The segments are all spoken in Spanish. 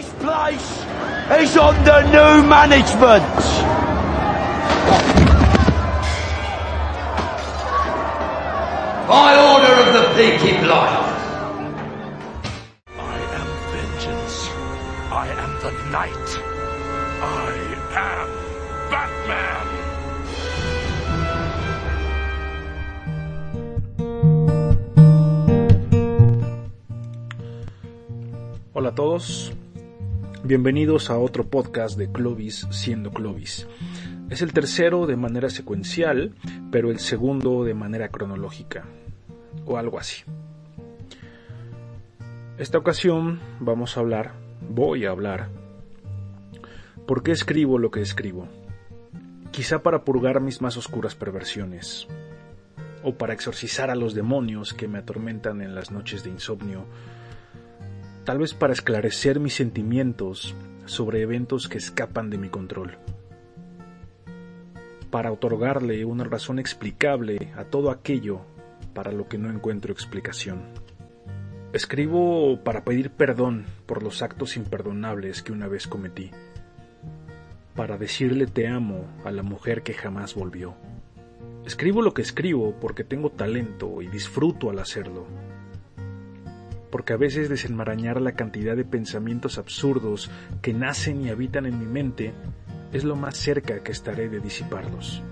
This place is under new management. By order of the Peaky Blinders. I am vengeance. I am the night. I am Batman. Hola a todos, bienvenidos a otro podcast de Clovis siendo Clovis. Es el tercero de manera secuencial, pero el segundo de manera cronológica, o algo así. Esta ocasión vamos a hablar, voy a hablar, por qué escribo lo que escribo. Quizá para purgar mis más oscuras perversiones, o para exorcizar a los demonios que me atormentan en las noches de insomnio, tal vez para esclarecer mis sentimientos sobre eventos que escapan de mi control, para otorgarle una razón explicable a todo aquello para lo que no encuentro explicación. Escribo para pedir perdón por los actos imperdonables que una vez cometí, para decirle te amo a la mujer que jamás volvió. Escribo lo que escribo porque tengo talento y disfruto al hacerlo porque a veces desenmarañar la cantidad de pensamientos absurdos que nacen y habitan en mi mente es lo más cerca que estaré de disiparlos.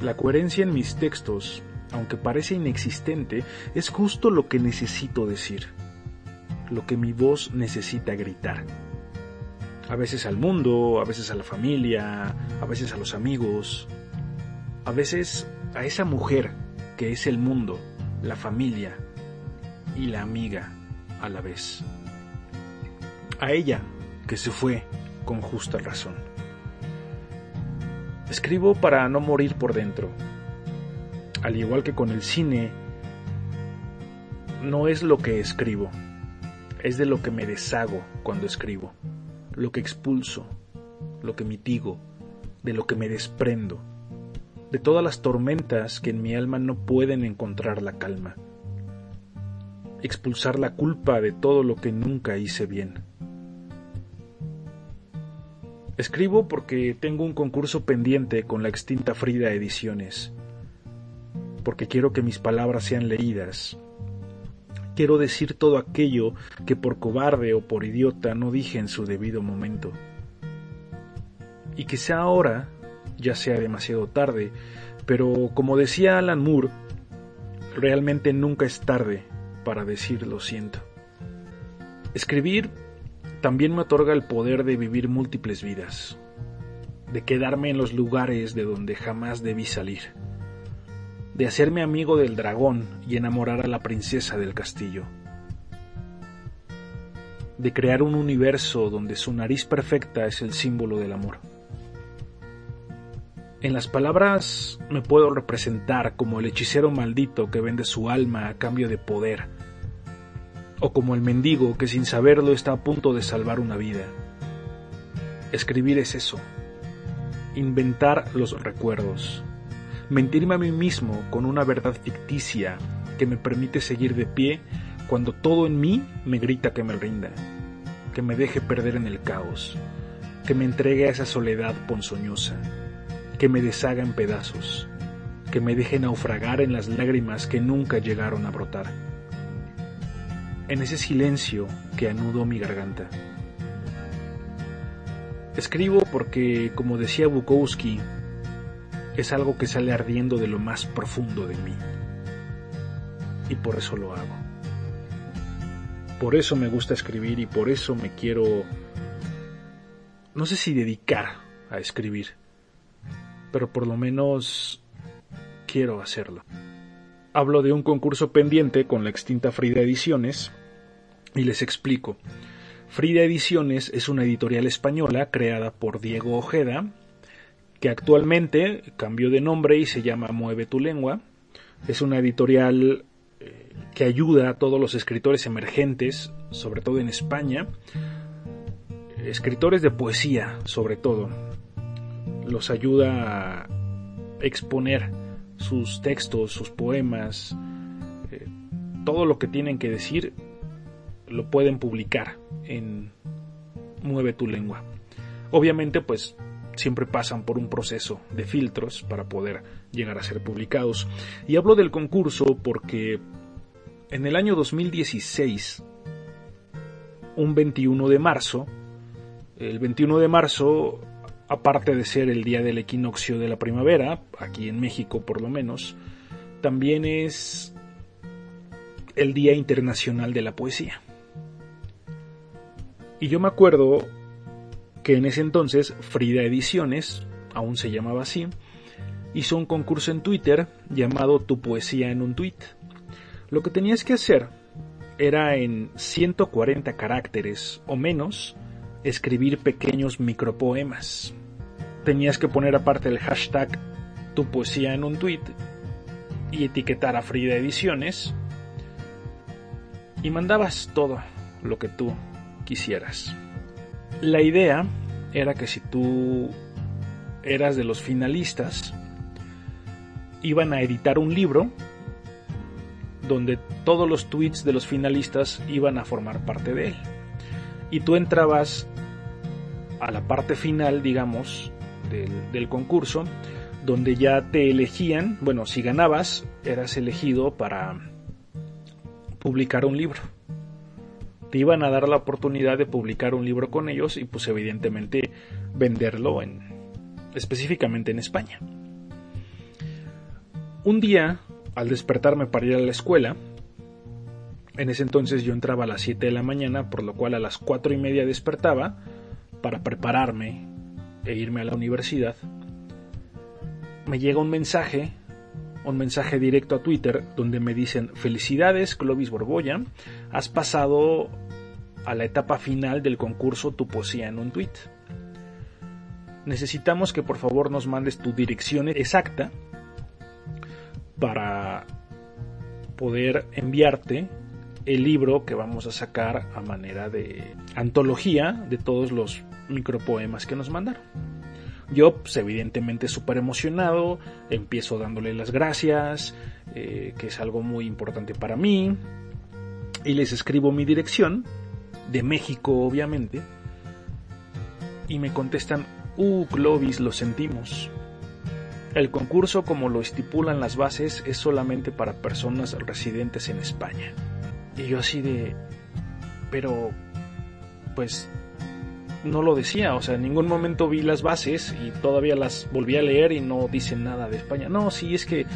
La coherencia en mis textos, aunque parece inexistente, es justo lo que necesito decir, lo que mi voz necesita gritar. A veces al mundo, a veces a la familia, a veces a los amigos, a veces a esa mujer que es el mundo la familia y la amiga a la vez. A ella, que se fue con justa razón. Escribo para no morir por dentro. Al igual que con el cine, no es lo que escribo, es de lo que me deshago cuando escribo, lo que expulso, lo que mitigo, de lo que me desprendo de todas las tormentas que en mi alma no pueden encontrar la calma. Expulsar la culpa de todo lo que nunca hice bien. Escribo porque tengo un concurso pendiente con la extinta Frida Ediciones, porque quiero que mis palabras sean leídas. Quiero decir todo aquello que por cobarde o por idiota no dije en su debido momento. Y quizá ahora ya sea demasiado tarde, pero como decía Alan Moore, realmente nunca es tarde para decir lo siento. Escribir también me otorga el poder de vivir múltiples vidas, de quedarme en los lugares de donde jamás debí salir, de hacerme amigo del dragón y enamorar a la princesa del castillo, de crear un universo donde su nariz perfecta es el símbolo del amor. En las palabras me puedo representar como el hechicero maldito que vende su alma a cambio de poder, o como el mendigo que sin saberlo está a punto de salvar una vida. Escribir es eso, inventar los recuerdos, mentirme a mí mismo con una verdad ficticia que me permite seguir de pie cuando todo en mí me grita que me rinda, que me deje perder en el caos, que me entregue a esa soledad ponzoñosa que me deshaga en pedazos, que me deje naufragar en las lágrimas que nunca llegaron a brotar, en ese silencio que anudó mi garganta. Escribo porque, como decía Bukowski, es algo que sale ardiendo de lo más profundo de mí. Y por eso lo hago. Por eso me gusta escribir y por eso me quiero, no sé si dedicar a escribir, pero por lo menos quiero hacerlo. Hablo de un concurso pendiente con la extinta Frida Ediciones y les explico. Frida Ediciones es una editorial española creada por Diego Ojeda, que actualmente cambió de nombre y se llama Mueve tu lengua. Es una editorial eh, que ayuda a todos los escritores emergentes, sobre todo en España, escritores de poesía, sobre todo, los ayuda a exponer sus textos, sus poemas, eh, todo lo que tienen que decir lo pueden publicar en Mueve tu lengua. Obviamente, pues siempre pasan por un proceso de filtros para poder llegar a ser publicados. Y hablo del concurso porque en el año 2016, un 21 de marzo, el 21 de marzo, aparte de ser el día del equinoccio de la primavera, aquí en México por lo menos, también es el Día Internacional de la Poesía. Y yo me acuerdo que en ese entonces Frida Ediciones, aún se llamaba así, hizo un concurso en Twitter llamado Tu poesía en un tweet. Lo que tenías que hacer era en 140 caracteres o menos escribir pequeños micropoemas. Tenías que poner aparte el hashtag Tu poesía en un tweet y etiquetar a Frida Ediciones y mandabas todo lo que tú quisieras. La idea era que si tú eras de los finalistas, iban a editar un libro donde todos los tweets de los finalistas iban a formar parte de él. Y tú entrabas a la parte final, digamos, del, concurso, donde ya te elegían, bueno, si ganabas, eras elegido para publicar un libro. Te iban a dar la oportunidad de publicar un libro con ellos y pues evidentemente venderlo en específicamente en España. Un día, al despertarme para ir a la escuela, en ese entonces yo entraba a las 7 de la mañana, por lo cual a las 4 y media despertaba para prepararme e irme a la universidad. Me llega un mensaje un mensaje directo a Twitter donde me dicen felicidades Clovis Borboya, has pasado a la etapa final del concurso Tu poesía en un tweet. Necesitamos que por favor nos mandes tu dirección exacta para poder enviarte el libro que vamos a sacar a manera de antología de todos los micropoemas que nos mandaron. Yo, pues, evidentemente, súper emocionado, empiezo dándole las gracias, eh, que es algo muy importante para mí, y les escribo mi dirección, de México, obviamente, y me contestan, uh, Clovis, lo sentimos. El concurso, como lo estipulan las bases, es solamente para personas residentes en España. Y yo así de... Pero... Pues no lo decía, o sea, en ningún momento vi las bases y todavía las volví a leer y no dicen nada de España. No, sí, es que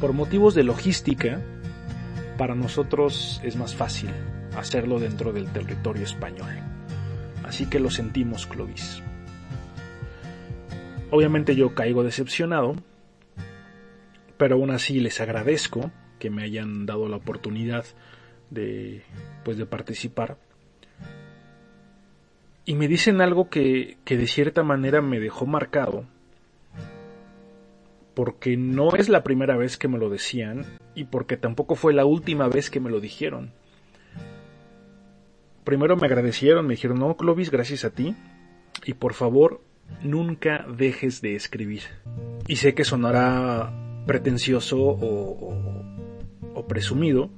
por motivos de logística, para nosotros es más fácil hacerlo dentro del territorio español. Así que lo sentimos, Clovis. Obviamente yo caigo decepcionado, pero aún así les agradezco que me hayan dado la oportunidad de pues de participar y me dicen algo que, que de cierta manera me dejó marcado, porque no es la primera vez que me lo decían y porque tampoco fue la última vez que me lo dijeron. Primero me agradecieron, me dijeron, no, Clovis, gracias a ti, y por favor, nunca dejes de escribir. Y sé que sonará pretencioso o, o, o presumido,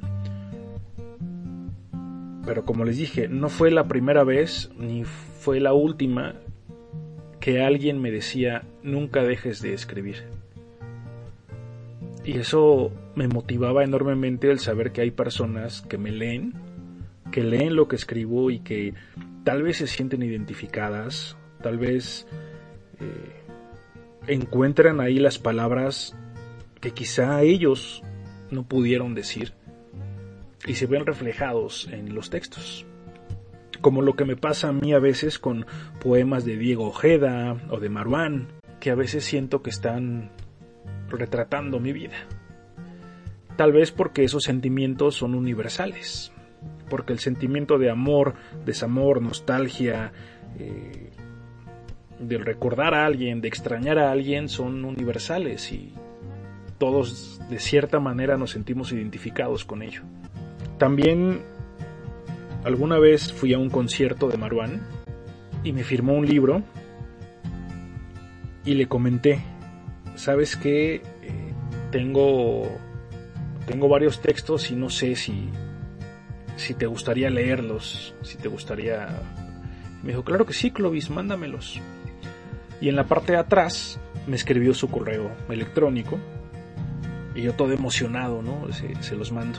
pero como les dije, no fue la primera vez ni fue la última que alguien me decía nunca dejes de escribir. Y eso me motivaba enormemente el saber que hay personas que me leen, que leen lo que escribo y que tal vez se sienten identificadas, tal vez eh, encuentran ahí las palabras que quizá ellos no pudieron decir y se ven reflejados en los textos. Como lo que me pasa a mí a veces con poemas de Diego Ojeda o de Maruán, que a veces siento que están retratando mi vida. Tal vez porque esos sentimientos son universales, porque el sentimiento de amor, desamor, nostalgia, eh, de recordar a alguien, de extrañar a alguien, son universales y todos de cierta manera nos sentimos identificados con ello. También alguna vez fui a un concierto de Maruán y me firmó un libro y le comenté, ¿sabes qué? Eh, tengo, tengo varios textos y no sé si, si te gustaría leerlos, si te gustaría... Me dijo, claro que sí, Clovis, mándamelos. Y en la parte de atrás me escribió su correo electrónico y yo todo emocionado, ¿no? Se los mando.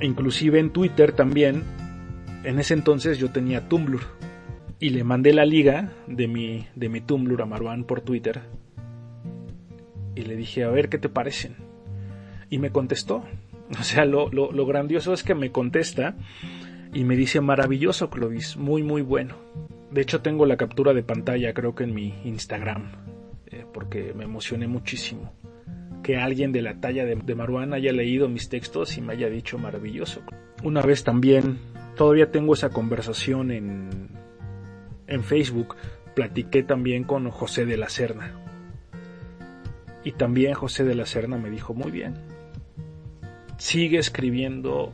Inclusive en Twitter también, en ese entonces yo tenía Tumblr y le mandé la liga de mi, de mi Tumblr a Marwan por Twitter y le dije, a ver qué te parecen. Y me contestó. O sea, lo, lo, lo grandioso es que me contesta y me dice, maravilloso, Clovis, muy, muy bueno. De hecho, tengo la captura de pantalla, creo que en mi Instagram, eh, porque me emocioné muchísimo. Que alguien de la talla de, de Marwan haya leído mis textos y me haya dicho maravilloso. Una vez también, todavía tengo esa conversación en, en Facebook, platiqué también con José de la Serna. Y también José de la Serna me dijo, muy bien, sigue escribiendo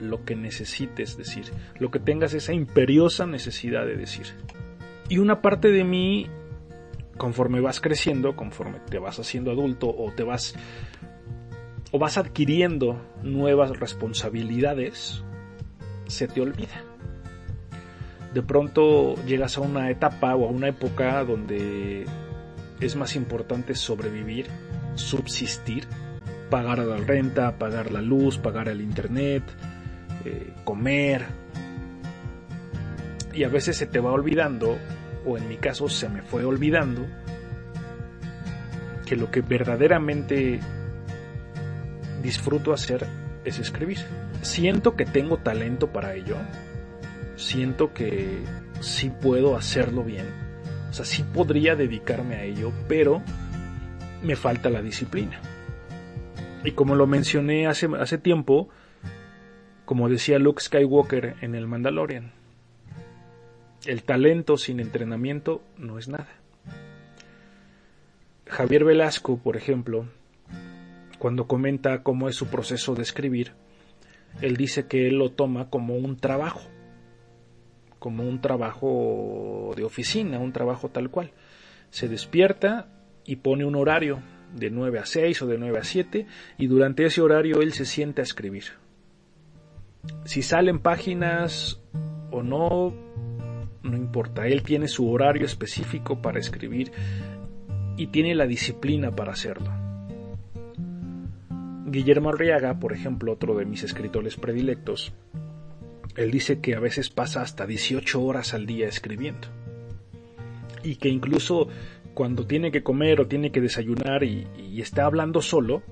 lo que necesites decir, lo que tengas esa imperiosa necesidad de decir. Y una parte de mí, conforme vas creciendo, conforme te vas haciendo adulto o te vas o vas adquiriendo nuevas responsabilidades, se te olvida. De pronto llegas a una etapa o a una época donde es más importante sobrevivir, subsistir, pagar la renta, pagar la luz, pagar el internet, eh, comer. Y a veces se te va olvidando, o en mi caso se me fue olvidando, que lo que verdaderamente disfruto hacer es escribir. Siento que tengo talento para ello. Siento que sí puedo hacerlo bien. O sea, sí podría dedicarme a ello, pero me falta la disciplina. Y como lo mencioné hace, hace tiempo, como decía Luke Skywalker en el Mandalorian, el talento sin entrenamiento no es nada. Javier Velasco, por ejemplo, cuando comenta cómo es su proceso de escribir, él dice que él lo toma como un trabajo, como un trabajo de oficina, un trabajo tal cual. Se despierta y pone un horario de 9 a 6 o de 9 a 7 y durante ese horario él se siente a escribir. Si salen páginas o no, no importa, él tiene su horario específico para escribir y tiene la disciplina para hacerlo. Guillermo Arriaga, por ejemplo, otro de mis escritores predilectos, él dice que a veces pasa hasta 18 horas al día escribiendo. Y que incluso cuando tiene que comer o tiene que desayunar y, y está hablando solo,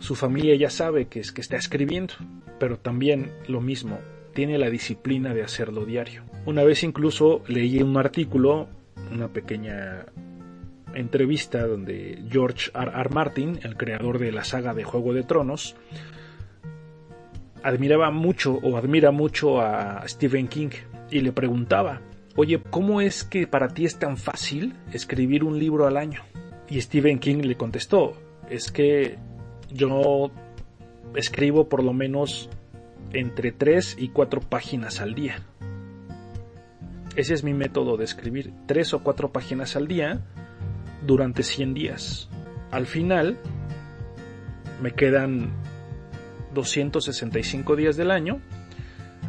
su familia ya sabe que es que está escribiendo. Pero también lo mismo, tiene la disciplina de hacerlo diario. Una vez incluso leí un artículo, una pequeña entrevista donde George R. R. Martin, el creador de la saga de Juego de Tronos, admiraba mucho o admira mucho a Stephen King y le preguntaba, oye, ¿cómo es que para ti es tan fácil escribir un libro al año? Y Stephen King le contestó, es que yo escribo por lo menos entre 3 y 4 páginas al día. Ese es mi método de escribir, 3 o 4 páginas al día durante 100 días. Al final me quedan 265 días del año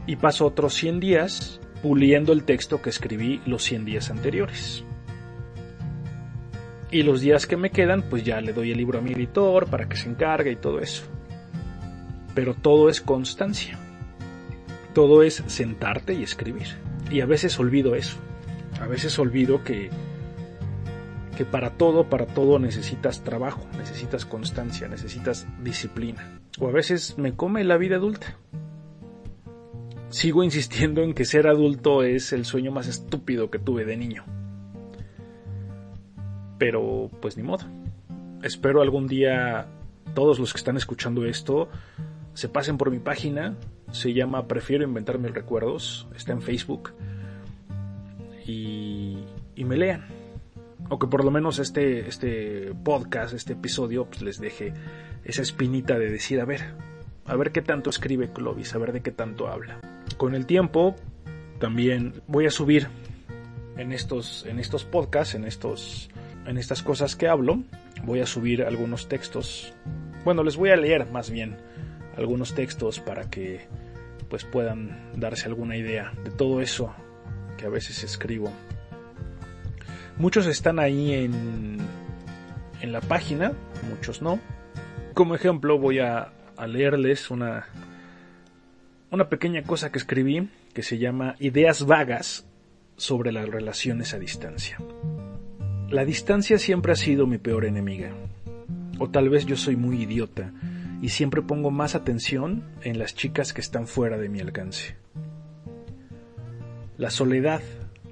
y paso otros 100 días puliendo el texto que escribí los 100 días anteriores. Y los días que me quedan, pues ya le doy el libro a mi editor para que se encargue y todo eso. Pero todo es constancia. Todo es sentarte y escribir. Y a veces olvido eso. A veces olvido que que para todo, para todo necesitas trabajo, necesitas constancia, necesitas disciplina. O a veces me come la vida adulta. Sigo insistiendo en que ser adulto es el sueño más estúpido que tuve de niño. Pero pues ni modo. Espero algún día todos los que están escuchando esto se pasen por mi página. Se llama Prefiero inventarme recuerdos. Está en Facebook. Y, y me lean o que por lo menos este, este podcast, este episodio, pues les deje esa espinita de decir, a ver, a ver qué tanto escribe Clovis, a ver de qué tanto habla. Con el tiempo, también voy a subir en estos, en estos podcasts, en, estos, en estas cosas que hablo, voy a subir algunos textos. Bueno, les voy a leer más bien algunos textos para que pues puedan darse alguna idea de todo eso que a veces escribo. Muchos están ahí en, en la página, muchos no. Como ejemplo voy a, leerles una, una pequeña cosa que escribí que se llama Ideas vagas sobre las relaciones a distancia. La distancia siempre ha sido mi peor enemiga. O tal vez yo soy muy idiota y siempre pongo más atención en las chicas que están fuera de mi alcance. La soledad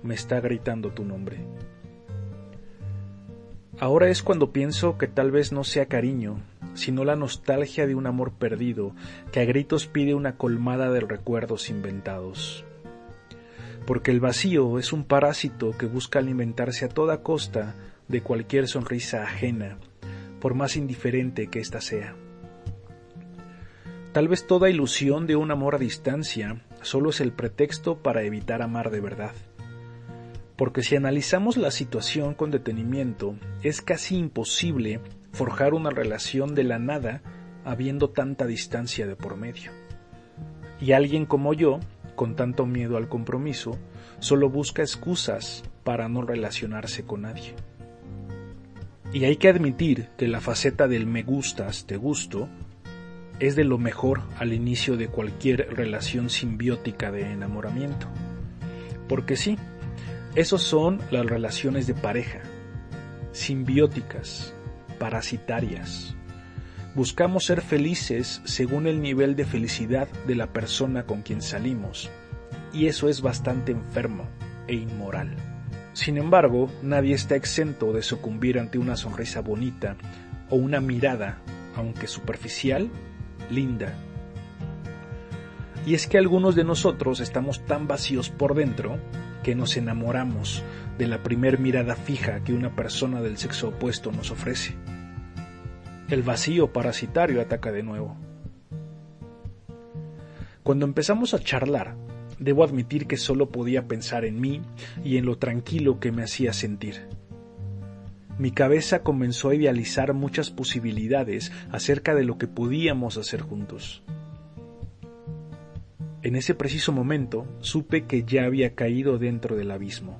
me está gritando tu nombre. Ahora es cuando pienso que tal vez no sea cariño, sino la nostalgia de un amor perdido que a gritos pide una colmada de recuerdos inventados porque el vacío es un parásito que busca alimentarse a toda costa de cualquier sonrisa ajena, por más indiferente que ésta sea. Tal vez toda ilusión de un amor a distancia solo es el pretexto para evitar amar de verdad. Porque si analizamos la situación con detenimiento, es casi imposible forjar una relación de la nada habiendo tanta distancia de por medio. Y alguien como yo con tanto miedo al compromiso, solo busca excusas para no relacionarse con nadie. Y hay que admitir que la faceta del me gustas, te gusto, es de lo mejor al inicio de cualquier relación simbiótica de enamoramiento. Porque sí, esos son las relaciones de pareja, simbióticas, parasitarias. Buscamos ser felices según el nivel de felicidad de la persona con quien salimos, y eso es bastante enfermo e inmoral. Sin embargo, nadie está exento de sucumbir ante una sonrisa bonita o una mirada, aunque superficial, linda. Y es que algunos de nosotros estamos tan vacíos por dentro que nos enamoramos de la primer mirada fija que una persona del sexo opuesto nos ofrece el vacío parasitario ataca de nuevo. Cuando empezamos a charlar, debo admitir que solo podía pensar en mí y en lo tranquilo que me hacía sentir. Mi cabeza comenzó a idealizar muchas posibilidades acerca de lo que podíamos hacer juntos. En ese preciso momento supe que ya había caído dentro del abismo,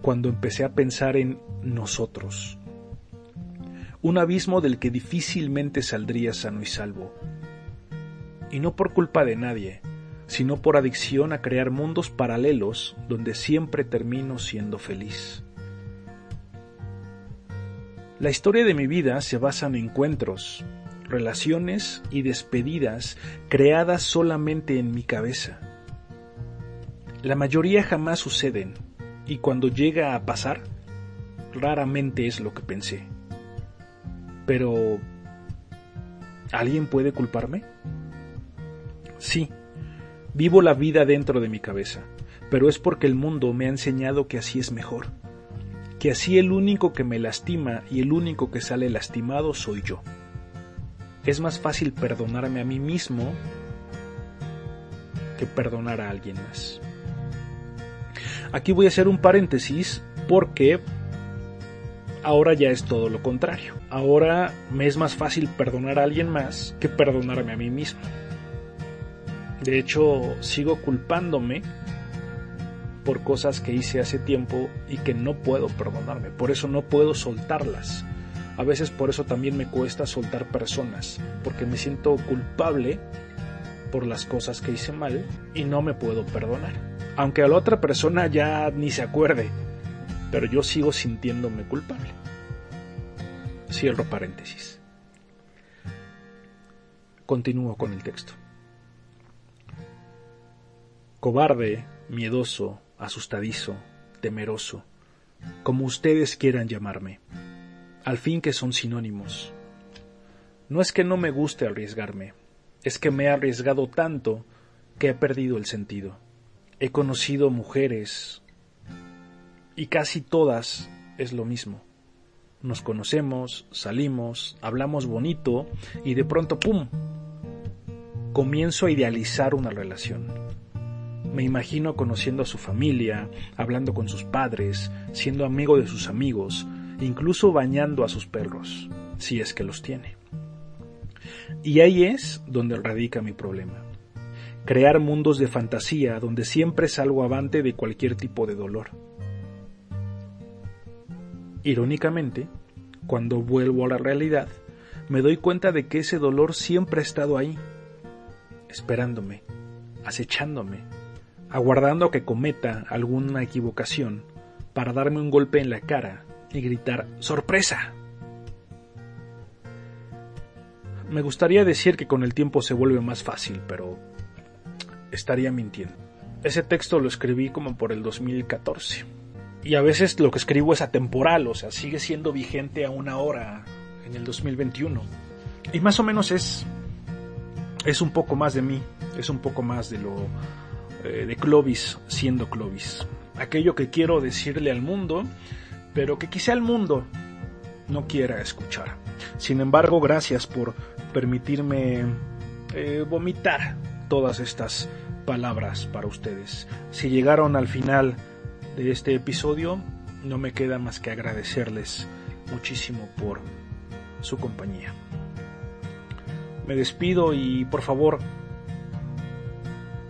cuando empecé a pensar en nosotros, un abismo del que difícilmente saldría sano y salvo. Y no por culpa de nadie, sino por adicción a crear mundos paralelos donde siempre termino siendo feliz. La historia de mi vida se basa en encuentros, relaciones y despedidas creadas solamente en mi cabeza. La mayoría jamás suceden y cuando llega a pasar, raramente es lo que pensé. Pero, ¿alguien puede culparme? Sí, vivo la vida dentro de mi cabeza, pero es porque el mundo me ha enseñado que así es mejor, que así el único que me lastima y el único que sale lastimado soy yo. Es más fácil perdonarme a mí mismo que perdonar a alguien más. Aquí voy a hacer un paréntesis porque ahora ya es todo lo contrario. Ahora me es más fácil perdonar a alguien más que perdonarme a mí mismo. De hecho, sigo culpándome por cosas que hice hace tiempo y que no puedo perdonarme. Por eso no puedo soltarlas. A veces por eso también me cuesta soltar personas, porque me siento culpable por las cosas que hice mal y no me puedo perdonar. Aunque a la otra persona ya ni se acuerde, pero yo sigo sintiéndome culpable. Cierro paréntesis. Continúo con el texto. Cobarde, miedoso, asustadizo, temeroso, como ustedes quieran llamarme, al fin que son sinónimos. No es que no me guste arriesgarme, es que me he arriesgado tanto que he perdido el sentido. He conocido mujeres, y casi todas es lo mismo. Nos conocemos, salimos, hablamos bonito y de pronto ¡pum! Comienzo a idealizar una relación. Me imagino conociendo a su familia, hablando con sus padres, siendo amigo de sus amigos, incluso bañando a sus perros, si es que los tiene. Y ahí es donde radica mi problema, crear mundos de fantasía donde siempre salgo avante de cualquier tipo de dolor. Irónicamente, cuando vuelvo a la realidad, me doy cuenta de que ese dolor siempre ha estado ahí, esperándome, acechándome, aguardando a que cometa alguna equivocación para darme un golpe en la cara y gritar ¡Sorpresa! Me gustaría decir que con el tiempo se vuelve más fácil, pero estaría mintiendo. Ese texto lo escribí como por el 2014. Y a veces lo que escribo es atemporal, o sea, sigue siendo vigente a una hora en el 2021. Y más o menos es es un poco más de mí, es un poco más de lo eh, de Clovis siendo Clovis. Aquello que quiero decirle al mundo, pero que quizá el mundo no quiera escuchar. Sin embargo, gracias por permitirme eh, vomitar todas estas palabras para ustedes. Si llegaron al final de este episodio, no me queda más que agradecerles muchísimo por su compañía. Me despido y por favor,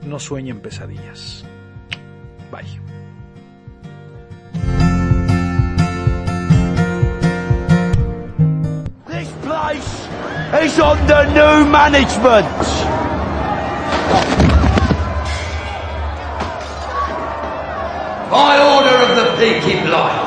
no sueñen pesadillas. Bye. This place is under new management. By order of the Peaky Blinders.